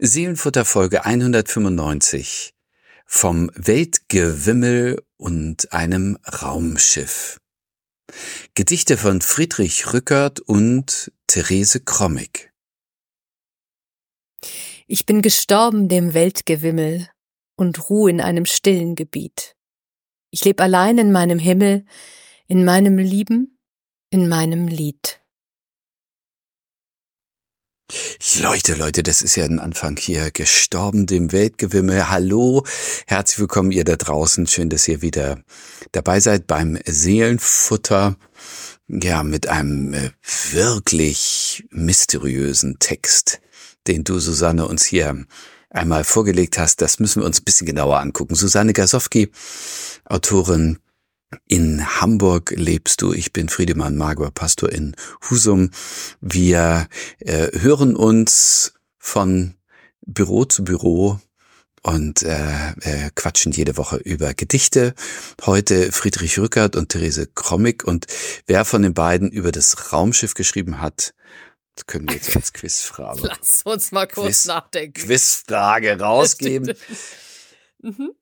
Seelenfutter Folge 195 vom Weltgewimmel und einem Raumschiff. Gedichte von Friedrich Rückert und Therese Krommig. Ich bin gestorben dem Weltgewimmel und ruh in einem stillen Gebiet. Ich leb allein in meinem Himmel, in meinem Lieben, in meinem Lied. Leute, Leute, das ist ja ein Anfang hier. Gestorben dem Weltgewimmel. Hallo, herzlich willkommen ihr da draußen. Schön, dass ihr wieder dabei seid beim Seelenfutter. Ja, mit einem äh, wirklich mysteriösen Text, den du, Susanne, uns hier einmal vorgelegt hast. Das müssen wir uns ein bisschen genauer angucken. Susanne Gasowski, Autorin in Hamburg lebst du. Ich bin Friedemann Magor, Pastor in Husum. Wir äh, hören uns von Büro zu Büro und äh, äh, quatschen jede Woche über Gedichte. Heute Friedrich Rückert und Therese Krommig. Und wer von den beiden über das Raumschiff geschrieben hat, das können wir jetzt als Quizfrage. Lass uns mal kurz Quiz, nachdenken. Quizfrage rausgeben. Mhm.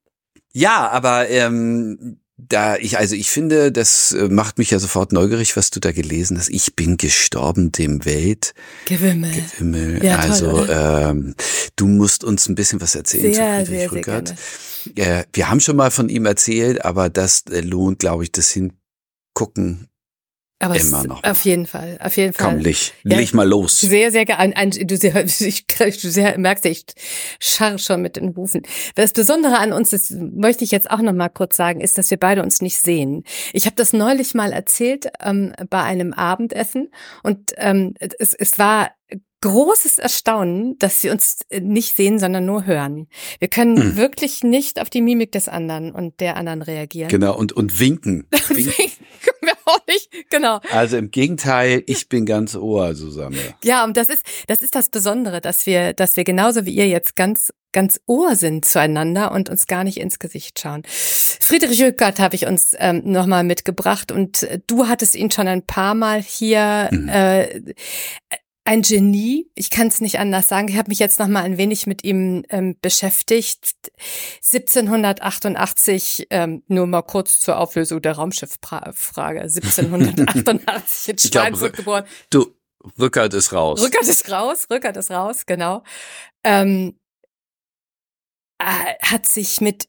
Ja, aber ähm, da ich, also ich finde, das äh, macht mich ja sofort neugierig, was du da gelesen hast. Ich bin gestorben dem Welt. Gewimmel. Gewimmel. Ja, toll, also oder? ähm, du musst uns ein bisschen was erzählen Sehr, zu Friedrich sehr, sehr Rückert. Äh, wir haben schon mal von ihm erzählt, aber das äh, lohnt, glaube ich, das Hingucken Aber immer noch. Auf jeden Fall, auf jeden Fall. Komm, leg, Ja. leg mal los. Sehr, sehr. Ein, du, sehr, ich, du sehr, merkst, ich scharr schon mit den Hufen. Das Besondere an uns, das möchte ich jetzt auch noch mal kurz sagen, ist, dass wir beide uns nicht sehen. Ich habe das neulich mal erzählt ähm, bei einem Abendessen und ähm, es, es war großes Erstaunen, dass wir uns nicht sehen, sondern nur hören. Wir können Hm. wirklich nicht auf die Mimik des anderen und der anderen reagieren. Genau, und, und winken. winken. können wir auch nicht, genau. Also im Gegenteil, ich bin ganz Ohr, Susanne. Ja, und das ist, das ist das Besondere, dass wir, dass wir genauso wie ihr jetzt ganz, ganz Ohr sind zueinander und uns gar nicht ins Gesicht schauen. Friedrich Rückert habe ich uns ähm, nochmal mitgebracht und äh, du hattest ihn schon ein paar Mal hier. Mhm. Äh, ein Genie, ich kann es nicht anders sagen. Ich habe mich jetzt noch mal ein wenig mit ihm ähm, beschäftigt. 1788, ähm, nur mal kurz zur Auflösung der Raumschifffrage. 1788 in Schweinfurt geboren. Du, Rückert ist raus. Rückert ist raus, Rückert ist raus, genau. Ähm, äh, hat sich mit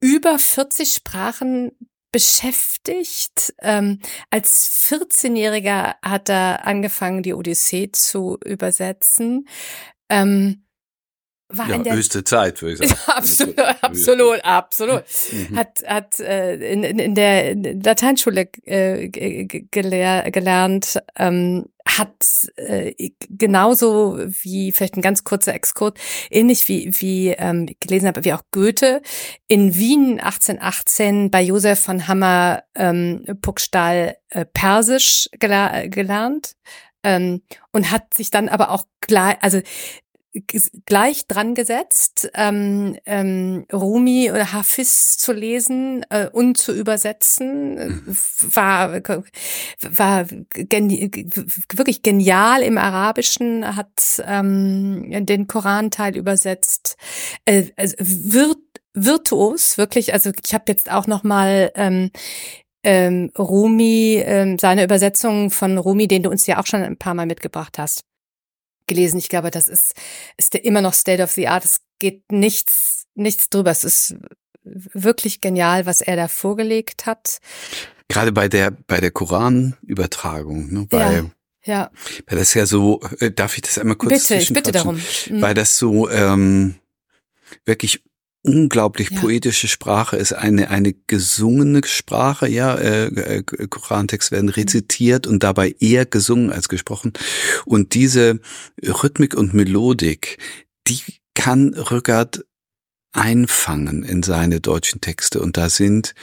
über 40 Sprachen beschäftigt. Ähm, als 14-Jähriger hat er angefangen, die Odyssee zu übersetzen. Ähm, war ja, in der höchste Zeit, würde ich sagen. absolut, absolut, absolut. Mhm. Hat, hat äh, in, in, in der Lateinschule äh, ge- ge- gelehr, gelernt, ähm, hat äh, genauso wie vielleicht ein ganz kurzer Exkurs, ähnlich wie, wie ähm, gelesen habe, wie auch Goethe, in Wien 1818 bei Josef von Hammer ähm, Puckstahl äh, Persisch gelernt ähm, und hat sich dann aber auch gleich, also gleich dran gesetzt, ähm, ähm, Rumi oder Hafiz zu lesen äh, und zu übersetzen, Mhm. war war geni wirklich genial im Arabischen, hat ähm, den Koranteil übersetzt, äh, also virt virtuos wirklich. Also ich habe jetzt auch noch mal ähm, ähm, Rumi, ähm, seine Übersetzung von Rumi, den du uns ja auch schon ein paar Mal mitgebracht hast gelesen. Ich glaube, das ist, ist immer noch State of the Art. Es geht nichts, nichts drüber. Es ist wirklich genial, was er da vorgelegt hat. Gerade bei der, bei der Koranübertragung, ne, weil, Ja, weil das ja so, äh, darf ich das einmal kurz bitte, ich bitte darum. Mhm. Weil das so ähm, wirklich unglaublich Ja. poetische Sprache ist, eine eine gesungene Sprache, ja, äh, äh, Korantext werden rezitiert und dabei eher gesungen als gesprochen. Und diese Rhythmik und Melodik, die kann Rückert einfangen in seine deutschen Texte. Und da sind,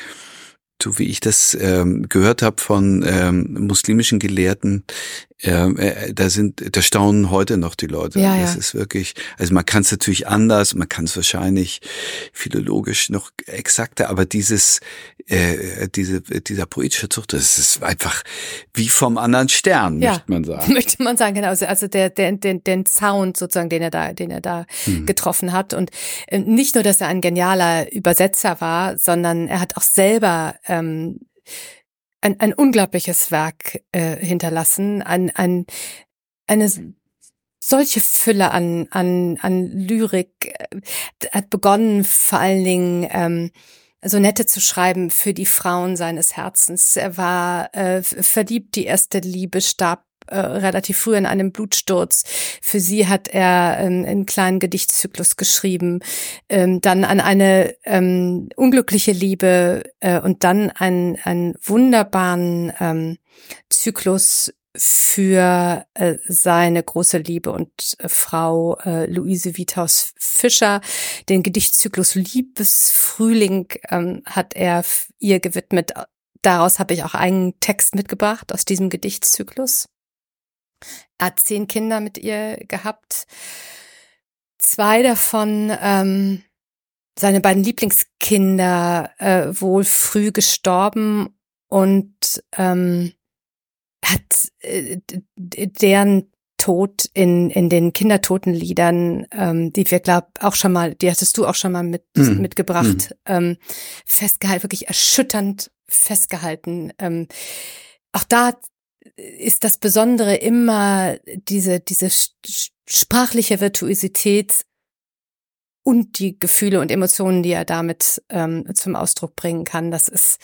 so wie ich das ähm, gehört habe von ähm, muslimischen Gelehrten, äh, da sind, da staunen heute noch die Leute. Ja, das ja. ist wirklich, also man kann es natürlich anders, man kann es wahrscheinlich philologisch noch exakter, aber dieses, äh, diese, dieser poetische Zucht, das ist einfach wie vom anderen Stern, Ja. möchte man sagen. Möchte man sagen, genau. Also, also der, der, den, den Sound sozusagen, den er da, den er da Mhm. getroffen hat. Und äh, nicht nur, dass er ein genialer Übersetzer war, sondern er hat auch selber ähm, ein, ein unglaubliches Werk äh, hinterlassen, ein, ein, eine solche Fülle an, an, an Lyrik, äh, hat begonnen vor allen Dingen ähm, Sonette zu schreiben für die Frauen seines Herzens. Er war äh, verliebt, die erste Liebe starb äh, relativ früh in einem Blutsturz. Für sie hat er ähm, einen kleinen Gedichtzyklus geschrieben, ähm, dann an eine ähm, unglückliche Liebe äh, und dann einen, einen wunderbaren ähm, Zyklus für äh, seine große Liebe und äh, Frau äh, Luise Vithaus Fischer. Den Gedichtzyklus Liebesfrühling ähm, hat er ihr gewidmet. Daraus habe ich auch einen Text mitgebracht aus diesem Gedichtzyklus. Er hat zehn Kinder mit ihr gehabt. Zwei davon, ähm, seine beiden Lieblingskinder, äh, wohl früh gestorben und ähm, hat äh, deren Tod in, in den Kindertotenliedern, ähm, die wir, glaub, auch schon mal, die hattest du auch schon mal mit, Mhm. mitgebracht, ähm, festgehalten, wirklich erschütternd festgehalten. Ähm, auch da ist das Besondere immer diese, diese sprachliche Virtuosität und die Gefühle und Emotionen, die er damit ähm, zum Ausdruck bringen kann. Das ist,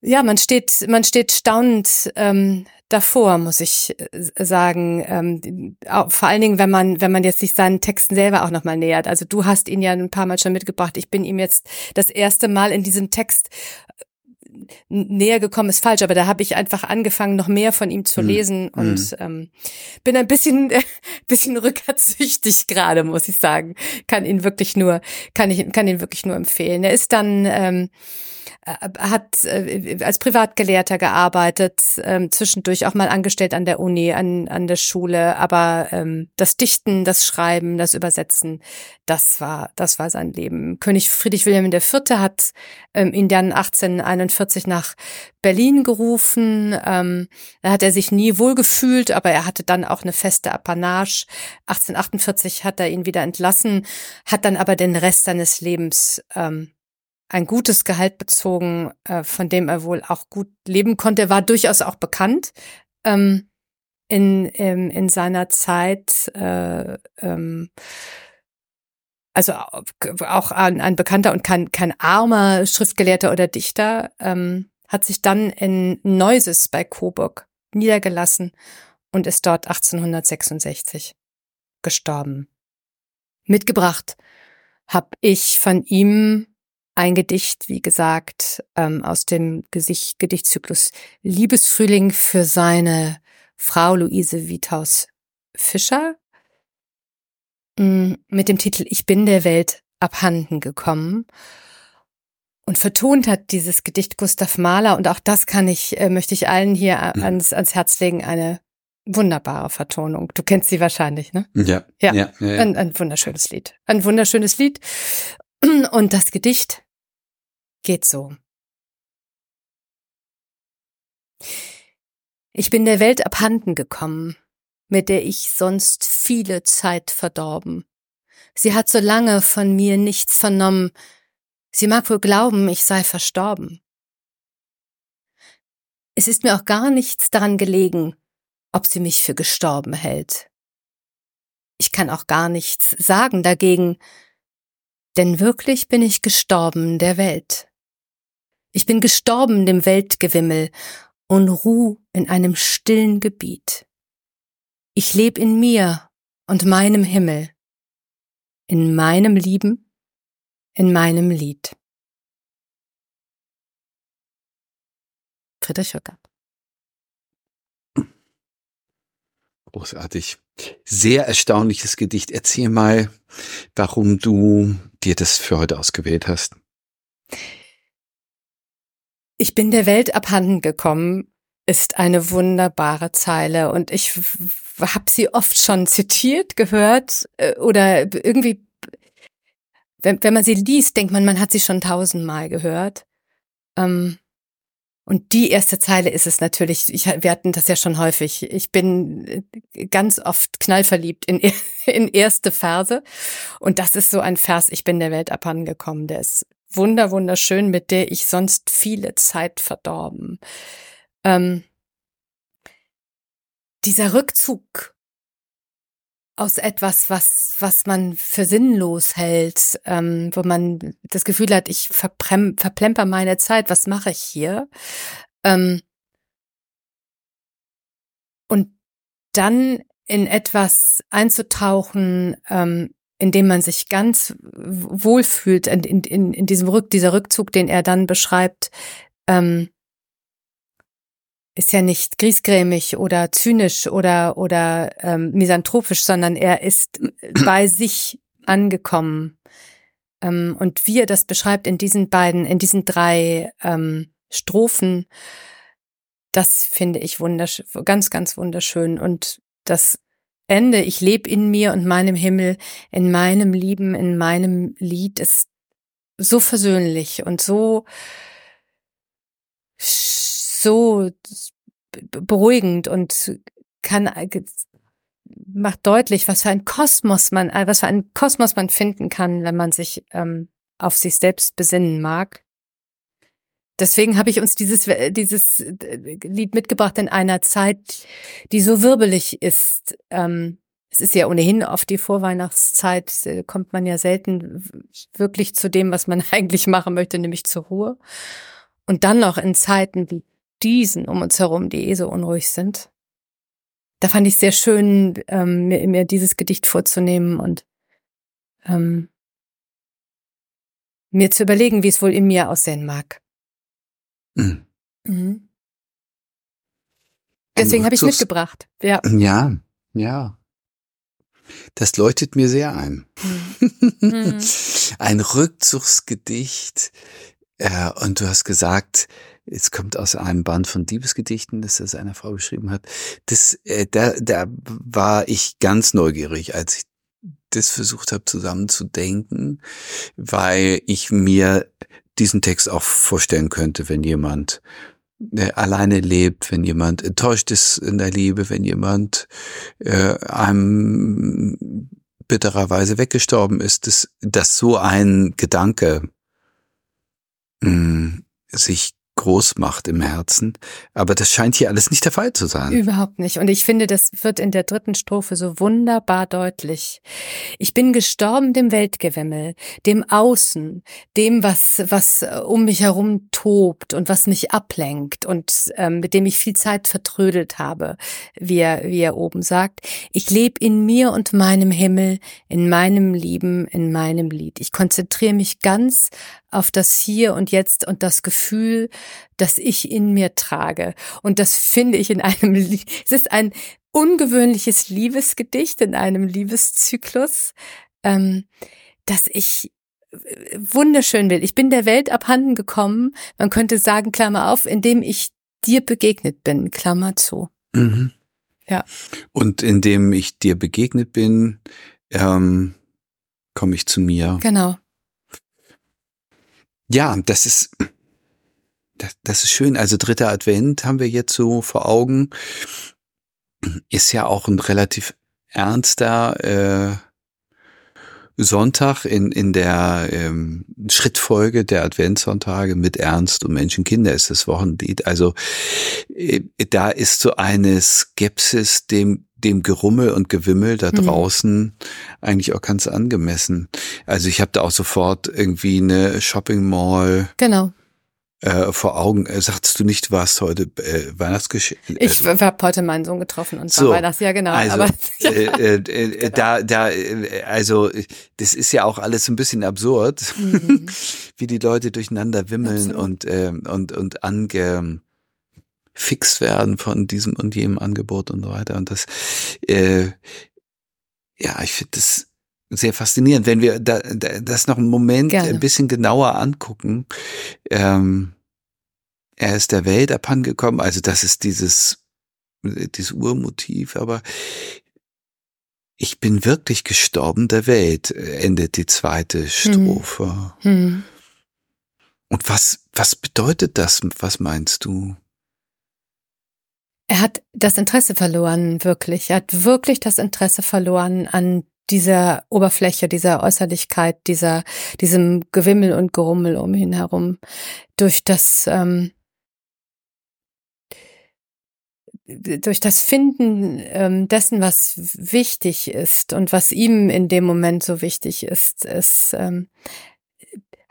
ja, man steht, man steht staunend ähm, davor, muss ich äh, sagen. Ähm, vor allen Dingen, wenn man, wenn man jetzt sich seinen Texten selber auch nochmal nähert. Also du hast ihn ja ein paar Mal schon mitgebracht. Ich bin ihm jetzt das erste Mal in diesem Text näher gekommen ist falsch, aber da habe ich einfach angefangen, noch mehr von ihm zu Hm, lesen und ähm, bin ein bisschen, äh, bisschen rückertsüchtig gerade, muss ich sagen. Kann ihn wirklich nur, kann ich, kann ihn wirklich nur empfehlen. Er ist dann ähm, äh, hat äh, als Privatgelehrter gearbeitet, ähm, zwischendurch auch mal angestellt an der Uni, an, an der Schule, aber ähm, das Dichten, das Schreiben, das Übersetzen, das war, das war sein Leben. König Friedrich Wilhelm IV. hat ähm, ihn dann 1841 nach Berlin gerufen. Ähm, da hat er sich nie wohlgefühlt, aber er hatte dann auch eine feste Apanage. 1848 hat er ihn wieder entlassen, hat dann aber den Rest seines Lebens ähm, ein gutes Gehalt bezogen, äh, von dem er wohl auch gut leben konnte. Er war durchaus auch bekannt ähm, in, in, in seiner Zeit. Äh, ähm, also auch ein, ein bekannter und kein, kein armer Schriftgelehrter oder Dichter, ähm, hat sich dann in Neuses bei Coburg niedergelassen und ist dort 1866 gestorben. Mitgebracht habe ich von ihm ein Gedicht, wie gesagt, ähm, aus dem Gesicht Gedichtzyklus Liebesfrühling für seine Frau Luise Vithaus Fischer mit dem Titel Ich bin der Welt abhanden gekommen. Und vertont hat dieses Gedicht Gustav Mahler und auch das kann ich, äh, möchte ich allen hier Mhm. ans, ans Herz legen, eine wunderbare Vertonung. Du kennst sie wahrscheinlich, ne? Ja, Ja. ja, ja, ja. Ein, ein wunderschönes Lied. Ein wunderschönes Lied. Und das Gedicht geht so. Ich bin der Welt abhanden gekommen, mit der ich sonst viele Zeit verdorben. Sie hat so lange von mir nichts vernommen. Sie mag wohl glauben, ich sei verstorben. Es ist mir auch gar nichts daran gelegen, ob sie mich für gestorben hält. Ich kann auch gar nichts sagen dagegen, denn wirklich bin ich gestorben der Welt. Ich bin gestorben dem Weltgewimmel und ruh in einem stillen Gebiet. Ich leb in mir und meinem Himmel, in meinem Lieben, in meinem Lied. Friedrich Höcker. Großartig. Sehr erstaunliches Gedicht. Erzähl mal, warum du dir das für heute ausgewählt hast. Ich bin der Welt abhanden gekommen, ist eine wunderbare Zeile und ich habe sie oft schon zitiert, gehört äh, oder irgendwie, wenn, wenn man sie liest, denkt man, man hat sie schon tausendmal gehört. Ähm, und die erste Zeile ist es natürlich, ich, wir hatten das ja schon häufig, ich bin äh, ganz oft knallverliebt in, in erste Verse und das ist so ein Vers, ich bin der Welt abhandengekommen, der ist wunder, wunderschön, mit der ich sonst viele Zeit verdorben. Ähm, dieser Rückzug aus etwas, was, was man für sinnlos hält, ähm, wo man das Gefühl hat, ich verplemper meine Zeit, was mache ich hier? Ähm, und dann in etwas einzutauchen, ähm, in dem man sich ganz wohlfühlt, in, in, in diesem Rück, dieser Rückzug, den er dann beschreibt, ähm, ist ja nicht griesgrämig oder zynisch oder oder ähm, misanthropisch, sondern er ist bei sich angekommen. Ähm, und wie er das beschreibt in diesen beiden, in diesen drei ähm, Strophen, das finde ich wunderschön, ganz, ganz wunderschön. Und das Ende, ich lebe in mir und meinem Himmel, in meinem Lieben, in meinem Lied, ist so versöhnlich und so so beruhigend und kann macht deutlich, was für ein Kosmos man, äh, was für ein Kosmos man finden kann, wenn man sich ähm, auf sich selbst besinnen mag. Deswegen habe ich uns dieses dieses äh, Lied mitgebracht in einer Zeit, die so wirbelig ist. Ähm, es ist ja ohnehin auf die Vorweihnachtszeit, äh, kommt man ja selten wirklich zu dem, was man eigentlich machen möchte, nämlich zur Ruhe. Und dann noch in Zeiten wie diesen um uns herum, die eh so unruhig sind. Da fand ich sehr schön, ähm, mir, mir dieses Gedicht vorzunehmen und ähm, mir zu überlegen, wie es wohl in mir aussehen mag. Mhm. Mhm. Deswegen habe ich mitgebracht. Ja. ja, ja. Das leuchtet mir sehr ein. Mhm. ein Rückzugsgedicht. Äh, und du hast gesagt, es kommt aus einem Band von Diebesgedichten, das das eine Frau geschrieben hat. Das, äh, da, da war ich ganz neugierig, als ich das versucht habe zusammenzudenken, weil ich mir diesen Text auch vorstellen könnte, wenn jemand äh, alleine lebt, wenn jemand enttäuscht ist in der Liebe, wenn jemand äh, einem bittererweise weggestorben ist, dass, dass so ein Gedanke mh, mm, sich groß macht im Herzen. Aber das scheint hier alles nicht der Fall zu sein. Überhaupt nicht. Und ich finde, das wird in der dritten Strophe so wunderbar deutlich. Ich bin gestorben dem Weltgewimmel, dem Außen, dem, was, was um mich herum tobt und was mich ablenkt und ähm, mit dem ich viel Zeit vertrödelt habe, wie er, wie er oben sagt. Ich lebe in mir und meinem Himmel, in meinem Lieben, in meinem Lied. Ich konzentriere mich ganz auf das Hier und Jetzt und das Gefühl, das ich in mir trage. Und das finde ich in einem, es ist ein ungewöhnliches Liebesgedicht in einem Liebeszyklus, ähm, dass ich äh, wunderschön will. Ich bin der Welt abhanden gekommen, man könnte sagen, Klammer auf, indem ich dir begegnet bin, Klammer zu. Mhm. Ja. Und indem ich dir begegnet bin, ähm, komme ich zu mir. Genau. Ja, das ist, das, das ist schön. Also dritter Advent haben wir jetzt so vor Augen. Ist ja auch ein relativ ernster äh, Sonntag in, in der ähm, Schrittfolge der Adventssonntage mit Ernst und Menschenkinder ist das Wochenlied. Also äh, da ist so eine Skepsis dem dem Gerummel und Gewimmel da mhm. draußen mhm. eigentlich auch ganz angemessen. Also ich habe da auch sofort irgendwie eine Shopping Mall. Genau. Äh, vor Augen. Äh, sagtest du nicht, warst heute äh, Weihnachtsgeschenk? Ich also, habe heute meinen Sohn getroffen und so, war Weihnachts, ja genau. Also, aber, ja. Äh, äh, äh, genau. da, da, äh, also das ist ja auch alles ein bisschen absurd, mhm. wie die Leute durcheinander wimmeln Absolut. und äh, und und ange fix werden von diesem und jenem Angebot und so weiter. Und das, äh, ja, ich finde das sehr faszinierend, wenn wir da, da, das noch einen Moment Gerne. ein bisschen genauer angucken. Ähm, er ist der Welt abhandengekommen, also das ist dieses, dieses Urmotiv, aber ich bin wirklich gestorben der Welt, endet die zweite hm. Strophe. Hm. Und was, was bedeutet das? Was meinst du? Er hat das Interesse verloren, wirklich. Er hat wirklich das Interesse verloren an dieser Oberfläche, dieser Äußerlichkeit, dieser, diesem Gewimmel und Gerummel um ihn herum. Durch das, ähm, durch das Finden ähm, dessen, was wichtig ist und was ihm in dem Moment so wichtig ist, ist ähm,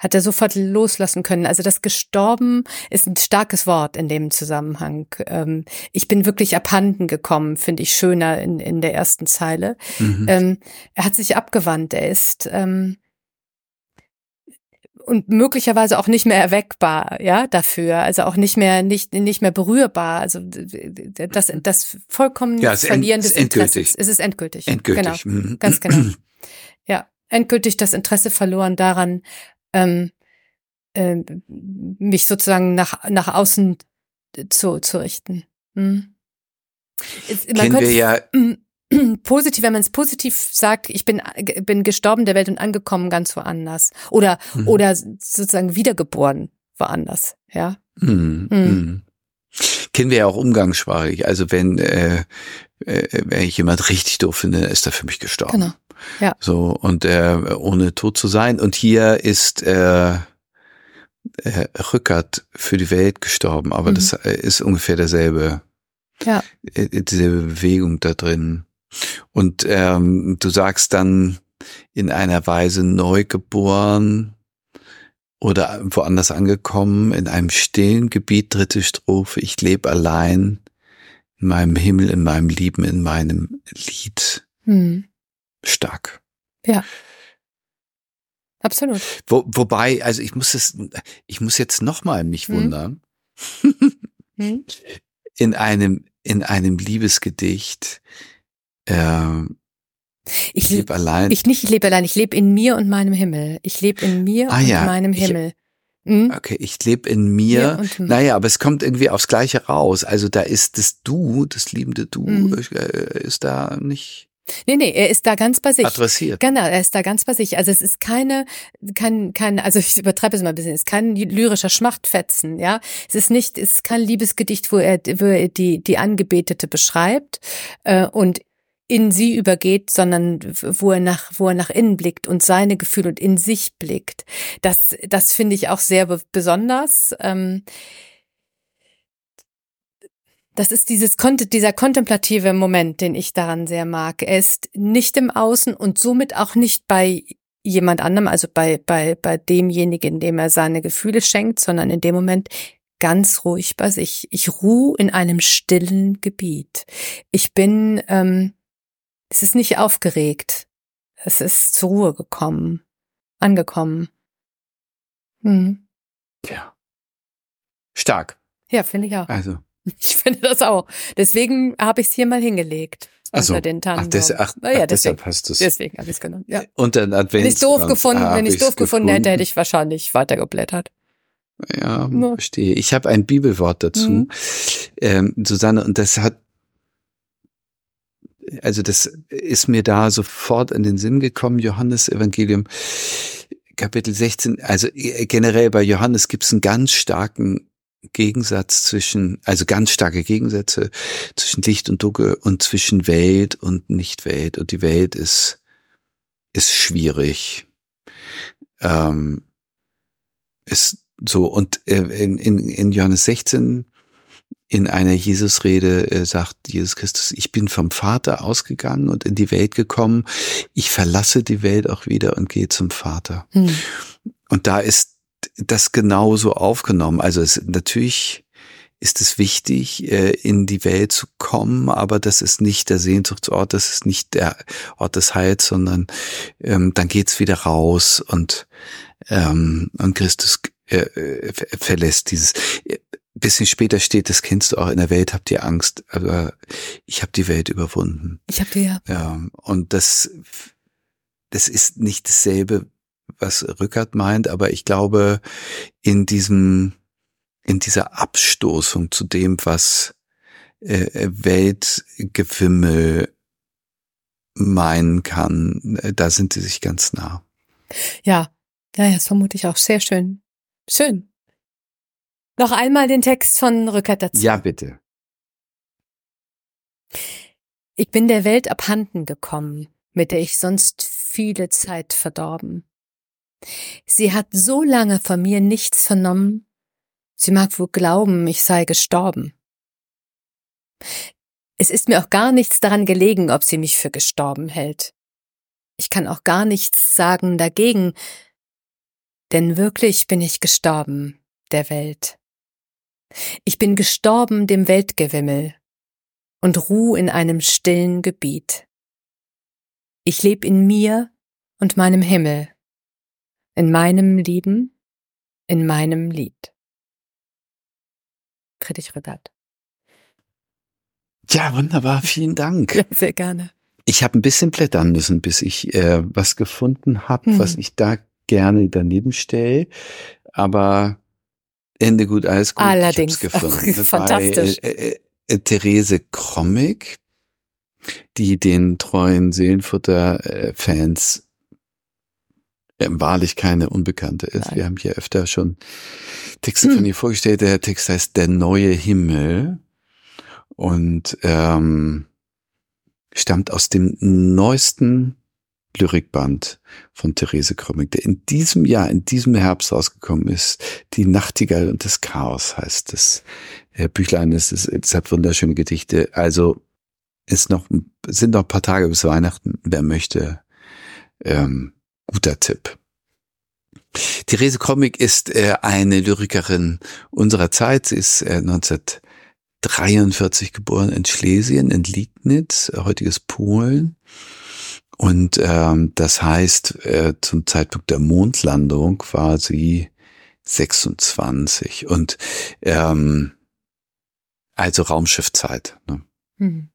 hat er sofort loslassen können. Also das gestorben ist ein starkes Wort in dem Zusammenhang. Ähm, ich bin wirklich abhanden gekommen, finde ich schöner in, in der ersten Zeile. Mhm. Ähm, er hat sich abgewandt. Er ist ähm, und möglicherweise auch nicht mehr erweckbar, ja, dafür, also auch nicht mehr nicht nicht mehr berührbar, also das das vollkommen ja, es Verlieren des Interesses. Es ist endgültig. Endgültig. Genau, mhm. ganz genau. Ja, endgültig das Interesse verloren daran, ähm, äh, mich sozusagen nach, nach außen zu, zu richten. Hm. Man Kennen wir ja positiv, wenn man es positiv sagt, ich bin bin gestorben der Welt und angekommen ganz woanders oder mhm. oder sozusagen wiedergeboren woanders, ja. Mhm. Mhm. Kennen wir ja auch umgangssprachlich. Also wenn äh, äh, wenn ich jemand richtig doof finde, ist er für mich gestorben. Genau. Ja. So, und äh, ohne tot zu sein. Und hier ist äh, äh, Rückert für die Welt gestorben, aber mhm. das äh, ist ungefähr derselbe, ja. Äh, dieselbe Bewegung da drin. Und ähm, du sagst dann in einer Weise neu geboren oder woanders angekommen, in einem stillen Gebiet, dritte Strophe, ich lebe allein in meinem Himmel, in meinem Lieben, in meinem Lied. Mhm stark. Ja. Absolut. Wo, wobei, also ich muss es, ich muss jetzt nochmal mich hm. wundern. Hm. In einem, in einem Liebesgedicht, äh, ich, ich lebe allein. Ich nicht, ich lebe allein. Ich lebe in mir und meinem Himmel. Ich lebe in mir ah, und ja. meinem Himmel. Ich, hm? Okay, ich lebe in mir. mir naja, aber es kommt irgendwie aufs Gleiche raus. Also da ist das Du, das liebende Du, mhm. ist da nicht. Nee, nee, er ist da ganz bei sich. Adressiert. Genau, er ist da ganz bei sich. Also es ist keine, kein, kein, also ich übertreibe es mal ein bisschen, es ist kein lyrischer Schmachtfetzen, ja. Es ist nicht, es ist kein Liebesgedicht, wo er, wo er die, die Angebetete beschreibt äh, und in sie übergeht, sondern wo er nach, wo er nach innen blickt und seine Gefühle und in sich blickt. Das, das finde ich auch sehr besonders. Ähm, das ist dieses, dieser kontemplative Moment, den ich daran sehr mag. Er ist nicht im Außen und somit auch nicht bei jemand anderem, also bei, bei, bei demjenigen, dem er seine Gefühle schenkt, sondern in dem Moment ganz ruhig bei sich. Ich ruhe in einem stillen Gebiet. Ich bin, ähm, es ist nicht aufgeregt. Es ist zur Ruhe gekommen, angekommen. Hm. Ja. Stark. Ja, finde ich auch. Also. Ich finde das auch. Deswegen habe ich es hier mal hingelegt. Also, den Ach, des, ach, ah, ja, deswegen, deshalb hast du es. Deswegen habe ich es genommen. Ja. Und dann Advents. Wenn ich doof gefunden, wenn ich doof gefunden hätte, hätte ich wahrscheinlich weitergeblättert. Ja, ja. verstehe. Ich habe ein Bibelwort dazu, mhm. ähm, Susanne, und das hat, also das ist mir da sofort in den Sinn gekommen, Johannes Evangelium, Kapitel 16. Also äh, generell bei Johannes gibt es einen ganz starken Gegensatz zwischen, also ganz starke Gegensätze zwischen Licht und Dunkel und zwischen Welt und Nicht-Welt. Und die Welt ist, ist schwierig. Ähm, ist so, und äh, in, in, in Johannes 16, in einer Jesusrede äh, sagt Jesus Christus, ich bin vom Vater ausgegangen und in die Welt gekommen. Ich verlasse die Welt auch wieder und gehe zum Vater. Hm. Und da ist das genauso aufgenommen. Also es, natürlich ist es wichtig, äh, in die Welt zu kommen, aber das ist nicht der Sehnsuchtsort, das ist nicht der Ort des Heils, sondern ähm, dann geht's wieder raus und ähm, und Christus äh, äh verlässt dieses. Bisschen später steht, das kennst du auch, in der Welt habt ihr Angst, aber ich habe die Welt überwunden. Ich habe die ja. Ja, und das, das ist nicht dasselbe was Rückert meint, aber ich glaube, in diesem, in dieser Abstoßung zu dem, was äh, Weltgewimmel meinen kann, äh, da sind sie sich ganz nah. Ja, ja, das vermute ich auch. Sehr schön. Schön. Noch einmal den Text von Rückert dazu. Ja, bitte. Ich bin der Welt abhanden gekommen, mit der ich sonst viele Zeit verdorben. Sie hat so lange von mir nichts vernommen, sie mag wohl glauben, ich sei gestorben. Es ist mir auch gar nichts daran gelegen, ob sie mich für gestorben hält. Ich kann auch gar nichts sagen dagegen, denn wirklich bin ich gestorben der Welt. Ich bin gestorben dem Weltgewimmel und ruh in einem stillen Gebiet. Ich leb in mir und meinem Himmel, in meinem Lieben, in meinem Lied. Friedrich Rüttert. Ja, wunderbar, vielen Dank. Ja, sehr gerne. Ich habe ein bisschen blättern müssen, bis ich äh, was gefunden habe, hm. was ich da gerne daneben stelle. Aber Ende gut, alles gut. Allerdings. Gefunden. Fantastisch. Bei, äh, äh, Therese Krommig, die den treuen Seelenfutter-Fans äh, wahrlich keine Unbekannte ist. Nein. Wir haben hier öfter schon Texte hm. von ihr vorgestellt. Der Text heißt Der neue Himmel und ähm, stammt aus dem neuesten Lyrikband von Therese Krömmig, der in diesem Jahr, in diesem Herbst rausgekommen ist. Die Nachtigall und das Chaos heißt das äh, Büchlein. Es, ist, es hat wunderschöne Gedichte. Also ist noch, sind noch ein paar Tage bis Weihnachten. Wer möchte, ähm, guter Tipp. Therese Krömmig ist äh, eine Lyrikerin unserer Zeit. Sie ist äh, 1943 geboren in Schlesien, in Liegnitz, heutiges Polen und ähm, das heißt, äh, zum Zeitpunkt der Mondlandung war sie 26 und ähm, also Raumschiffzeit. Ne? Mhm.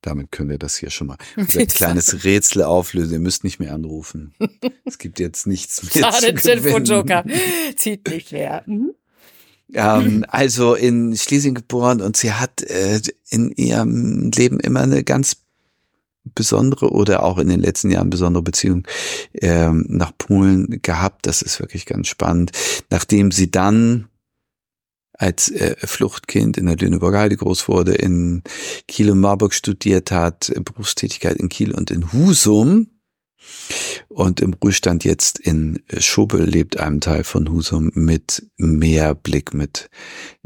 Damit können wir das hier schon mal ein kleines Rätsel auflösen. Ihr müsst nicht mehr anrufen. es gibt jetzt nichts mehr. Schade, Telefonjoker. Zieht nicht mehr. Mhm. Ähm, also in Schlesien geboren und sie hat äh, in ihrem Leben immer eine ganz besondere oder auch in den letzten Jahren besondere Beziehung ähm, nach Polen gehabt. Das ist wirklich ganz spannend. Nachdem sie dann als äh, Fluchtkind in der Lüneburger Heide groß wurde, in Kiel und Marburg studiert hat, Berufstätigkeit in Kiel und in Husum und im Ruhestand jetzt in Schobel lebt, einem Teil von Husum mit Meerblick, mit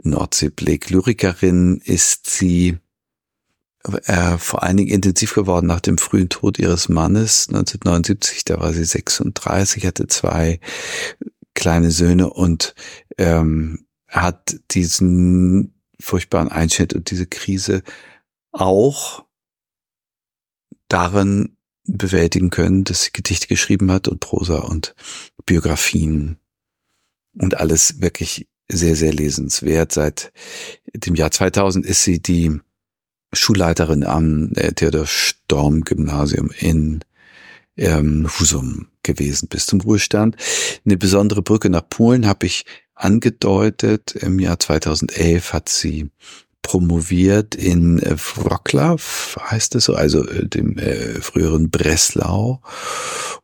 Nordseeblick. Lyrikerin ist sie äh, vor allen Dingen intensiv geworden nach dem frühen Tod ihres Mannes 1979. Da war sie 36, hatte zwei kleine Söhne und ähm, hat diesen furchtbaren Einschnitt und diese Krise auch darin bewältigen können, dass sie Gedichte geschrieben hat und Prosa und Biografien und alles wirklich sehr, sehr lesenswert. Seit dem Jahr 2000 ist sie die Schulleiterin am äh, Theodor Storm Gymnasium in ähm, Husum gewesen bis zum Ruhestand. Eine besondere Brücke nach Polen habe ich angedeutet. Im Jahr 2011 hat sie promoviert in äh, Wroclaw, heißt es so, also äh, dem äh, früheren Breslau.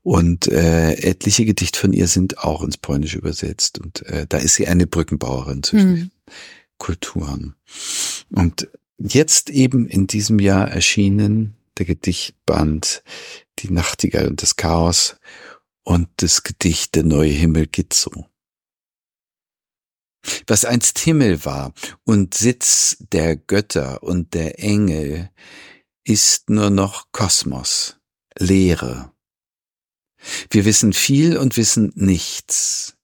Und äh, etliche Gedichte von ihr sind auch ins Polnische übersetzt. Und äh, da ist sie eine Brückenbauerin zwischen mhm. Kulturen. Und jetzt eben in diesem Jahr erschienen der Gedichtband Die Nachtigall und das Chaos und das Gedicht Der neue Himmel geht so. Was einst Himmel war und Sitz der Götter und der Engel, ist nur noch Kosmos, Leere. Wir wissen viel und wissen nichts.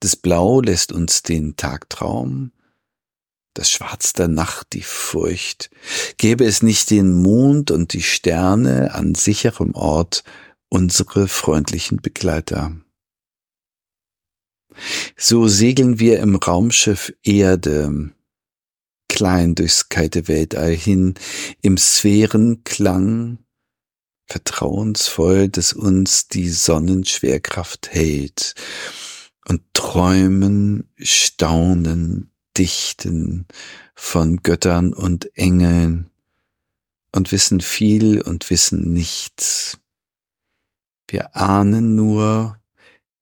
Das Blau lässt uns den Tagtraum, das Schwarz der Nacht, die Furcht. Gäbe es nicht den Mond und die Sterne an sicherem Ort, unsere freundlichen Begleiter. So segeln wir im Raumschiff Erde, klein durchs kalte Weltall hin, im Sphärenklang, vertrauensvoll, dass uns die Sonnenschwerkraft hält und träumen, staunen, dichten von Göttern und Engeln und wissen viel und wissen nichts. Wir ahnen nur,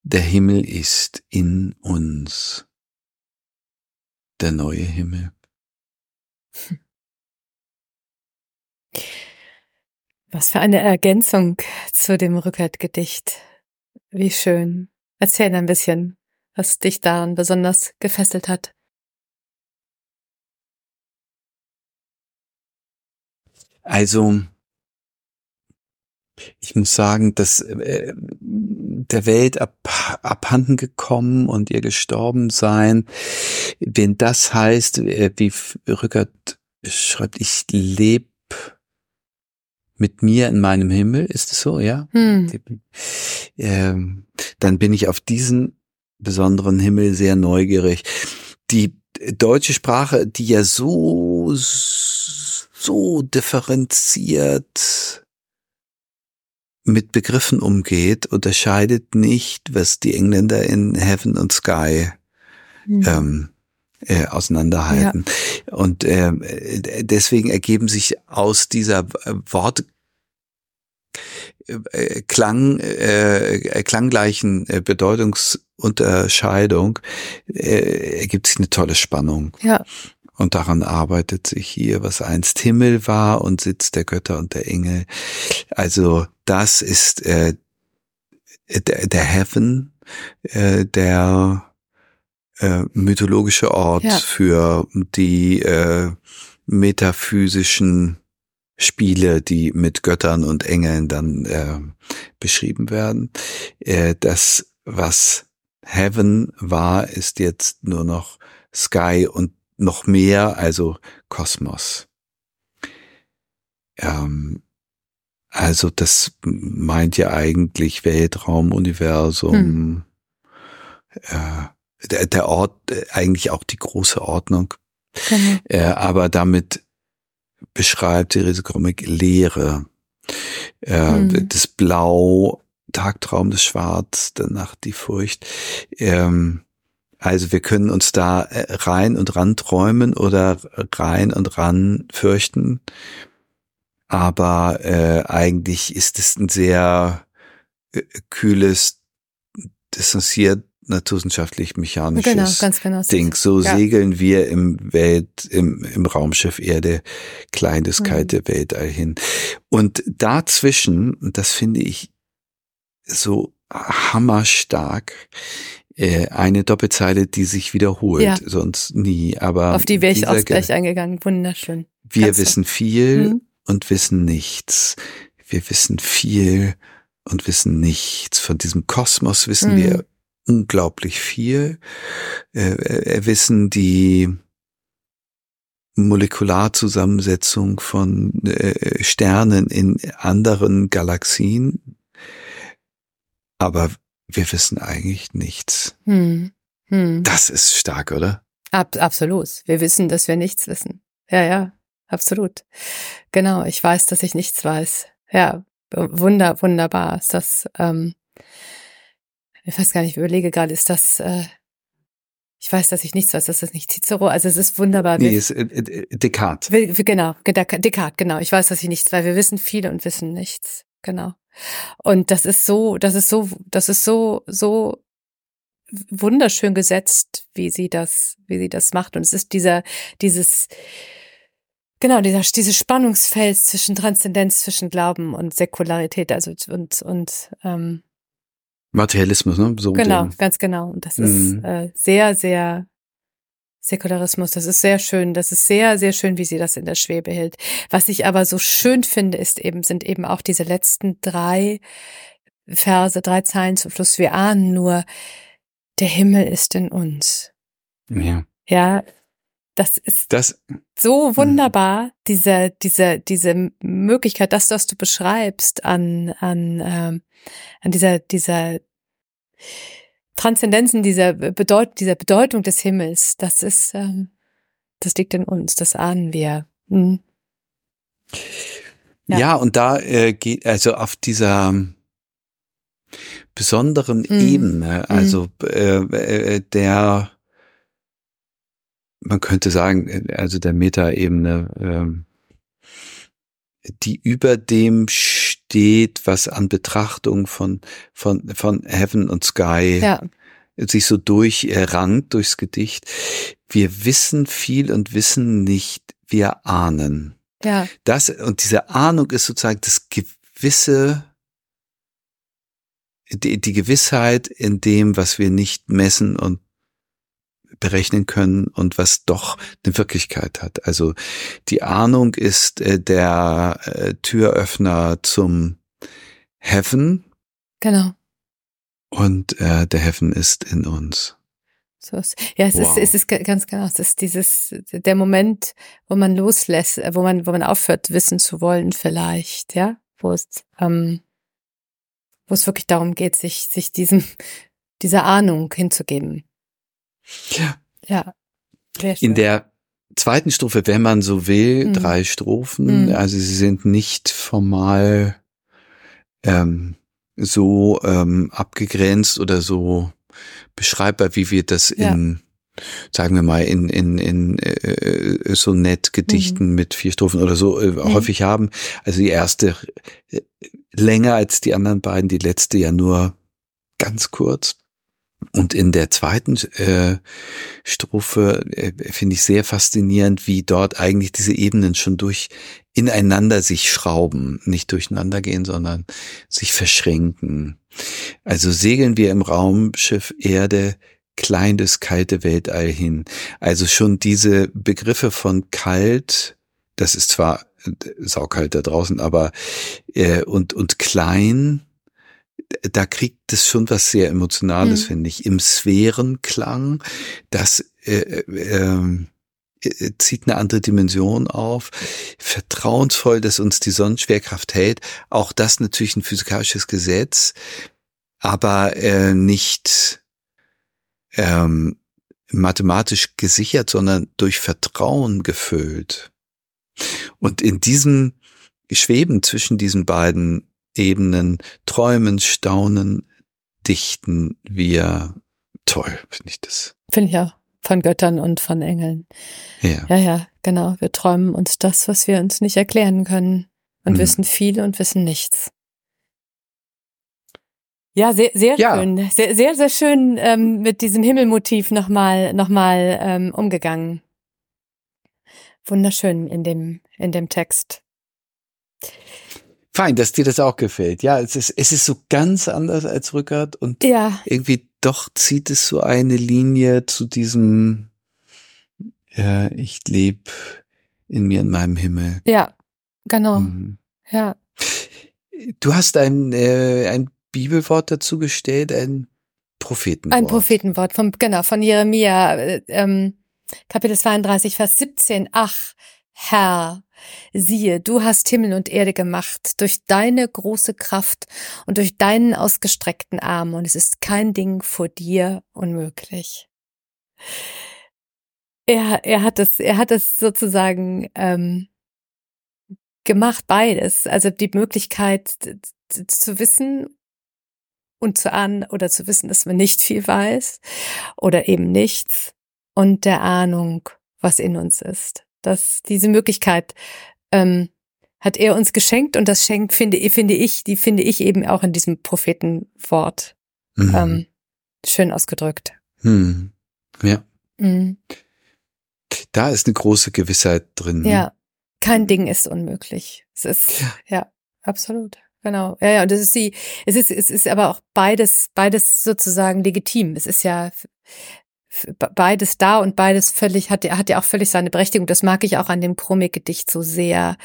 der Himmel ist in uns, der neue Himmel. Was für eine Ergänzung zu dem Rückert-Gedicht. Wie schön. Erzähl ein bisschen, was dich daran besonders gefesselt hat. Also, ich muss sagen, dass äh, der Welt ab, abhanden gekommen und ihr gestorben sein, wenn das heißt, äh, wie Rückert schreibt, ich lebe mit mir in meinem Himmel, ist es so, ja? Hm. Ähm, dann bin ich auf diesen besonderen Himmel sehr neugierig. Die deutsche Sprache, die ja so, so differenziert mit Begriffen umgeht, unterscheidet nicht, was die Engländer in Heaven und Sky hm. ähm, äh, auseinanderhalten. Ja. Und äh, deswegen ergeben sich aus dieser Wort äh, Klang, äh, klanggleichen äh, Bedeutungsunterscheidung äh, ergibt sich eine tolle Spannung. Ja. Und daran arbeitet sich hier, was einst Himmel war und Sitz der Götter und der Engel. Also das ist äh, der, der Heaven, äh, der äh, mythologische Ort ja. für die äh, metaphysischen Spiele, die mit Göttern und Engeln dann äh, beschrieben werden. Äh, das, was Heaven war, ist jetzt nur noch Sky und noch mehr, also Kosmos. Ähm, also das meint ja eigentlich Weltraum, Universum, hm. äh, der, der Ort, äh, eigentlich auch die große Ordnung. Genau. Äh, aber damit beschreibt Therese Krommig Leere. Äh, mhm. Das Blau, Tagtraum, das Schwarz, der Nacht die Furcht. Ähm, also wir können uns da äh, rein und ran träumen oder rein und ran fürchten. Aber äh, eigentlich ist es ein sehr äh, kühles, distanziert naturwissenschaftlich mechanisches genau, genau. Ding. So ja. segeln wir im Welt, im, im Raumschiff Erde klein das mhm. kalte. Weltall hin. Und dazwischen, das finde ich so hammerstark, äh, eine Doppelzeile, die sich wiederholt, ja. sonst nie. Aber auf die wäre ich auch gleich eingegangen. Wunderschön. Wir Ganz wissen viel mhm. und wissen nichts. Wir wissen viel und wissen nichts. Von diesem Kosmos wissen mhm. wir unglaublich viel. Äh, äh, wissen die Molekularzusammensetzung von äh, Sternen in anderen Galaxien. Aber wir wissen eigentlich nichts. Hm. Hm. Das ist stark, oder? Ab, absolut. Wir wissen, dass wir nichts wissen. Ja, ja, absolut. Genau, ich weiß, dass ich nichts weiß. Ja, wunder, wunderbar ist das. Ähm, ich weiß gar nicht, ich überlege gerade, ist das, äh, ich weiß, dass ich nichts weiß, das ist nicht Cicero, also es ist wunderbar. Nee, ist äh, äh, Descartes. Wir, genau, Descartes, genau. Ich weiß, dass ich nichts, weil wir wissen viel und wissen nichts. Genau. Und das ist so, das ist so, das ist so, so wunderschön gesetzt, wie sie das, wie sie das macht. Und es ist dieser, dieses, genau, dieser, dieses Spannungsfeld zwischen Transzendenz, zwischen Glauben und Säkularität, also und, und ähm, Materialismus, ne? So genau, ganz genau. Und das ist mhm. äh, sehr, sehr Säkularismus. Das ist sehr schön. Das ist sehr, sehr schön, wie sie das in der Schwebe hält. Was ich aber so schön finde, ist eben, sind eben auch diese letzten drei Verse, drei Zeilen zum Schluss. Wir ahnen nur, der Himmel ist in uns. Ja. Ja, das ist das, so wunderbar, diese, diese, diese Möglichkeit, das, was du beschreibst an, an, ähm, an dieser, dieser Transzendenzen, dieser, Bedeut dieser Bedeutung des Himmels, das ist, ähm, das liegt in uns, das ahnen wir. Hm. Ja. ja. und da äh, geht, also auf dieser besonderen mm. Ebene, also äh, äh, der, man könnte sagen, also der Metaebene, äh, die über dem steht, was an Betrachtung von von von Heaven und Sky ja. sich so durchrankt durchs Gedicht. Wir wissen viel und wissen nicht, wir ahnen. Ja. Das und diese Ahnung ist sozusagen das gewisse die, die Gewissheit in dem, was wir nicht messen und berechnen können und was doch eine Wirklichkeit hat. Also die Ahnung ist äh, der äh, Türöffner zum Heaven. Genau. Und äh, der Heaven ist in uns. So ist, ja, es wow. ist, es ist ganz genau, es ist dieses, der Moment, wo man loslässt, wo man, wo man aufhört, wissen zu wollen, vielleicht, ja, wo es, ähm, wo es wirklich darum geht, sich, sich diesem, dieser Ahnung hinzugeben. Ja. Ja. In der zweiten Strophe, wenn man so will, mhm. drei Strophen, mhm. also sie sind nicht formal ähm, so ähm, abgegrenzt oder so beschreibbar, wie wir das ja. in sagen wir mal, in, in, in äh, Sonettgedichten mhm. mit vier Strophen oder so äh, mhm. häufig haben. Also die erste äh, länger als die anderen beiden, die letzte ja nur ganz kurz. Und in der zweiten äh, Strophe äh, finde ich sehr faszinierend, wie dort eigentlich diese Ebenen schon durch ineinander sich schrauben, nicht durcheinander gehen, sondern sich verschränken. Also segeln wir im Raumschiff Erde klein das kalte Weltall hin. Also schon diese Begriffe von kalt, das ist zwar äh, saukalt da draußen, aber äh, und und klein, da kriegt es schon was sehr Emotionales, mhm. finde ich. Im Sphärenklang, das äh, äh, äh, zieht eine andere Dimension auf. Vertrauensvoll, dass uns die Sonnenschwerkraft hält. Auch das natürlich ein physikalisches Gesetz, aber äh, nicht ähm, mathematisch gesichert, sondern durch Vertrauen gefüllt. Und in diesem Schweben zwischen diesen beiden Ebenen, träumen, staunen, dichten wir toll, finde ich das. Finde ich auch. Von Göttern und von Engeln. Ja. Ja, ja, genau. Wir träumen uns das, was wir uns nicht erklären können und mhm. wissen viel und wissen nichts. Ja, sehr, sehr ja. schön. Sehr, sehr, sehr schön ähm, mit diesem Himmelmotiv nochmal noch mal, ähm, umgegangen. Wunderschön in dem, in dem Text. Fein, dass dir das auch gefällt. Ja, es ist, es ist so ganz anders als Rückert und ja. irgendwie doch zieht es so eine Linie zu diesem, ja, ich lebe in mir in meinem Himmel. Ja, genau. Mhm. Ja. Du hast ein, äh, ein Bibelwort dazu gestellt, ein Prophetenwort. Ein Prophetenwort vom, genau, von Jeremia, äh, ähm, Kapitel 32, Vers 17. Ach, Herr, siehe, du hast Himmel und Erde gemacht durch deine große Kraft und durch deinen ausgestreckten Arm und es ist kein Ding vor dir unmöglich. Er, er hat es, er hat es sozusagen ähm, gemacht, beides. Also die Möglichkeit zu wissen und zu ahnen oder zu wissen, dass man nicht viel weiß oder eben nichts und der Ahnung, was in uns ist. Dass diese Möglichkeit ähm, hat er uns geschenkt und das schenkt, finde, finde ich, die finde ich eben auch in diesem Prophetenwort mhm. ähm, schön ausgedrückt. Mhm. Ja. Mhm. Da ist eine große Gewissheit drin. Ja, kein Ding ist unmöglich. Es ist, ja, ja absolut. Genau, ja, ja, und das ist die, es ist, es ist aber auch beides, beides sozusagen legitim. Es ist ja beides da und beides völlig, hat, hat ja auch völlig seine Berechtigung. Das mag ich auch an dem Chromik-Gedicht so sehr,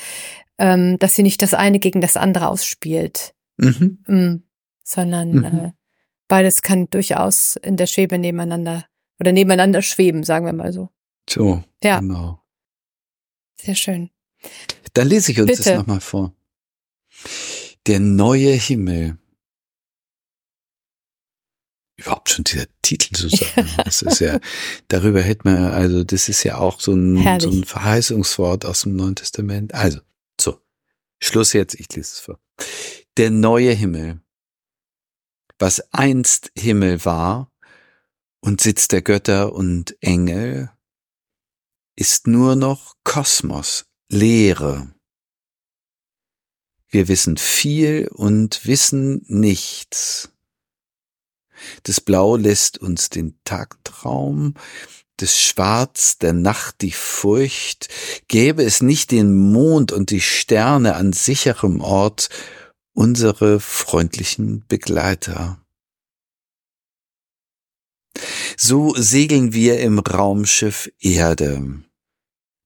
ähm, dass sie nicht das eine gegen das andere ausspielt, mhm. mm, sondern mhm. äh, beides kann durchaus in der Schwebe nebeneinander oder nebeneinander schweben, sagen wir mal so. So, ja. genau. Sehr schön. Dann lese ich uns Bitte. das nochmal vor. Der neue Himmel. Überhaupt schon dieser Titel zu sagen. Das ist ja, darüber hätte man, also das ist ja auch so ein, so ein Verheißungswort aus dem Neuen Testament. Also, so. Schluss jetzt, ich lese es vor. Der neue Himmel. was einst Himmel war und Sitz der Götter und Engel, ist nur noch Kosmos, Leere. Wir wissen viel und wissen nichts. Das Blau lässt uns den Tagtraum, das Schwarz der Nacht die Furcht, gäbe es nicht den Mond und die Sterne an sicherem Ort, unsere freundlichen Begleiter. So segeln wir im Raumschiff Erde,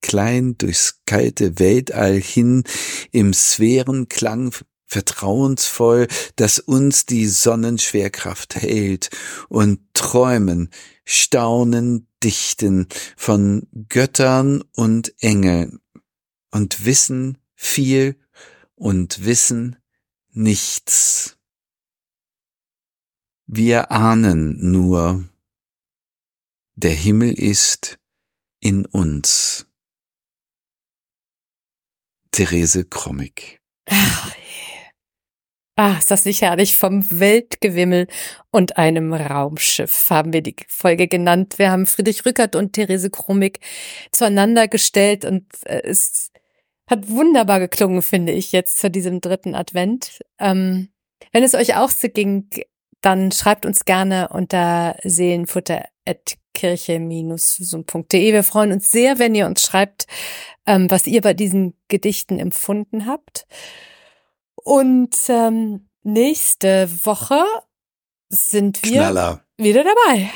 klein durchs kalte Weltall hin, im Sphärenklang vertrauensvoll, dass uns die Sonnenschwerkraft hält und träumen, staunen, dichten von Göttern und Engeln und wissen viel und wissen nichts. Wir ahnen nur, der Himmel ist in uns. Therese Krommig. Ah, ist das nicht herrlich? Vom Weltgewimmel und einem Raumschiff haben wir die Folge genannt. Wir haben Friedrich Rückert und Therese Krummig zueinander gestellt und äh, es hat wunderbar geklungen, finde ich, jetzt zu diesem dritten Advent. Ähm, wenn es euch auch so ging, dann schreibt uns gerne unter seelenfutter.kirche-de. Wir freuen uns sehr, wenn ihr uns schreibt, ähm, was ihr bei diesen Gedichten empfunden habt. Und ähm, nächste Woche sind wir Knaller. wieder dabei.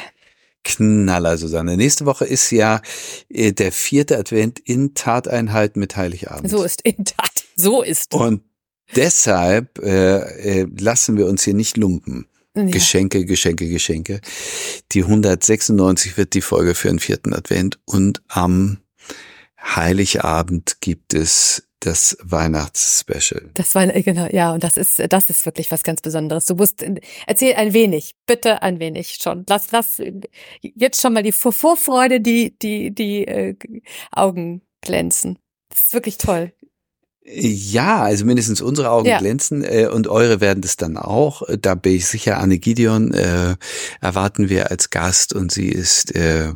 Knaller, Susanne. Nächste Woche ist ja äh, der vierte Advent in Tateinheit mit Heiligabend. So ist in Tat. So ist. Und deshalb äh, äh, lassen wir uns hier nicht lumpen. Ja. Geschenke, Geschenke, Geschenke. Die 196 wird die Folge für den vierten Advent und am Heiligabend gibt es das Weihnachtsspecial. Das war genau, ja, und das ist das ist wirklich was ganz Besonderes. Du musst erzähl ein wenig, bitte ein wenig schon. Lass lass jetzt schon mal die Vorfreude, die die die äh, Augen glänzen. Das ist wirklich toll. Ja, also mindestens unsere Augen ja. glänzen äh, und eure werden das dann auch. Da bin ich sicher, Anne Gideon äh, erwarten wir als Gast und sie ist äh,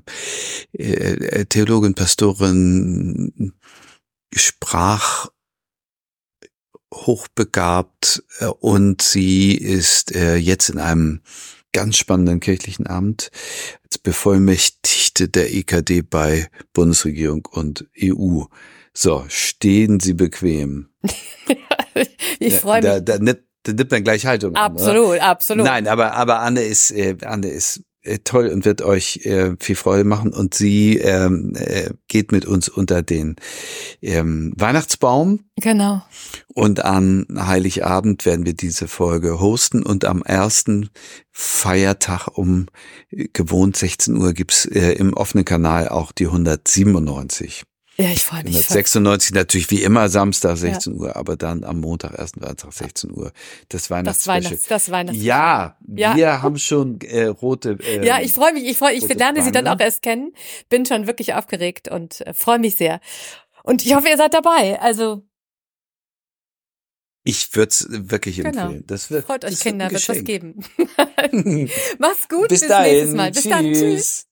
äh, Theologin, Pastorin, Sprach hochbegabt äh, und sie ist äh, jetzt in einem ganz spannenden kirchlichen Amt als Bevollmächtigte der EKD bei Bundesregierung und EU. So, stehen Sie bequem. ich freue mich. Da, da, da, nimmt man gleich Haltung Absolut, an, absolut. Nein, aber, aber Anne ist, äh, Anne ist toll und wird euch äh, viel Freude machen. Und sie ähm, äh, geht mit uns unter den ähm, Weihnachtsbaum. Genau. Und an Heiligabend werden wir diese Folge hosten. Und am ersten Feiertag um äh, gewohnt 16 Uhr gibt's äh, im offenen Kanal auch die 197. Ja, ich freue mich. 96 natürlich wie immer Samstag 16 ja. Uhr, aber dann am Montag, ersten Weihnachtstag 16 Uhr. Das Weihnachts Das Weihnachts, das Weihnachts ja, ja, wir haben schon äh, rote. Äh, ja, ich freue mich, ich freue, ich lerne Bande. sie dann auch erst kennen. Bin schon wirklich aufgeregt und äh, freue mich sehr. Und ich hoffe, ihr seid dabei. Also ich würde es wirklich genau. empfehlen. Das wird, Freut euch, Kinder, wird was geben. Mach's gut, bis, bis nächstes Mal. Bis Tschüss. dann. Tschüss.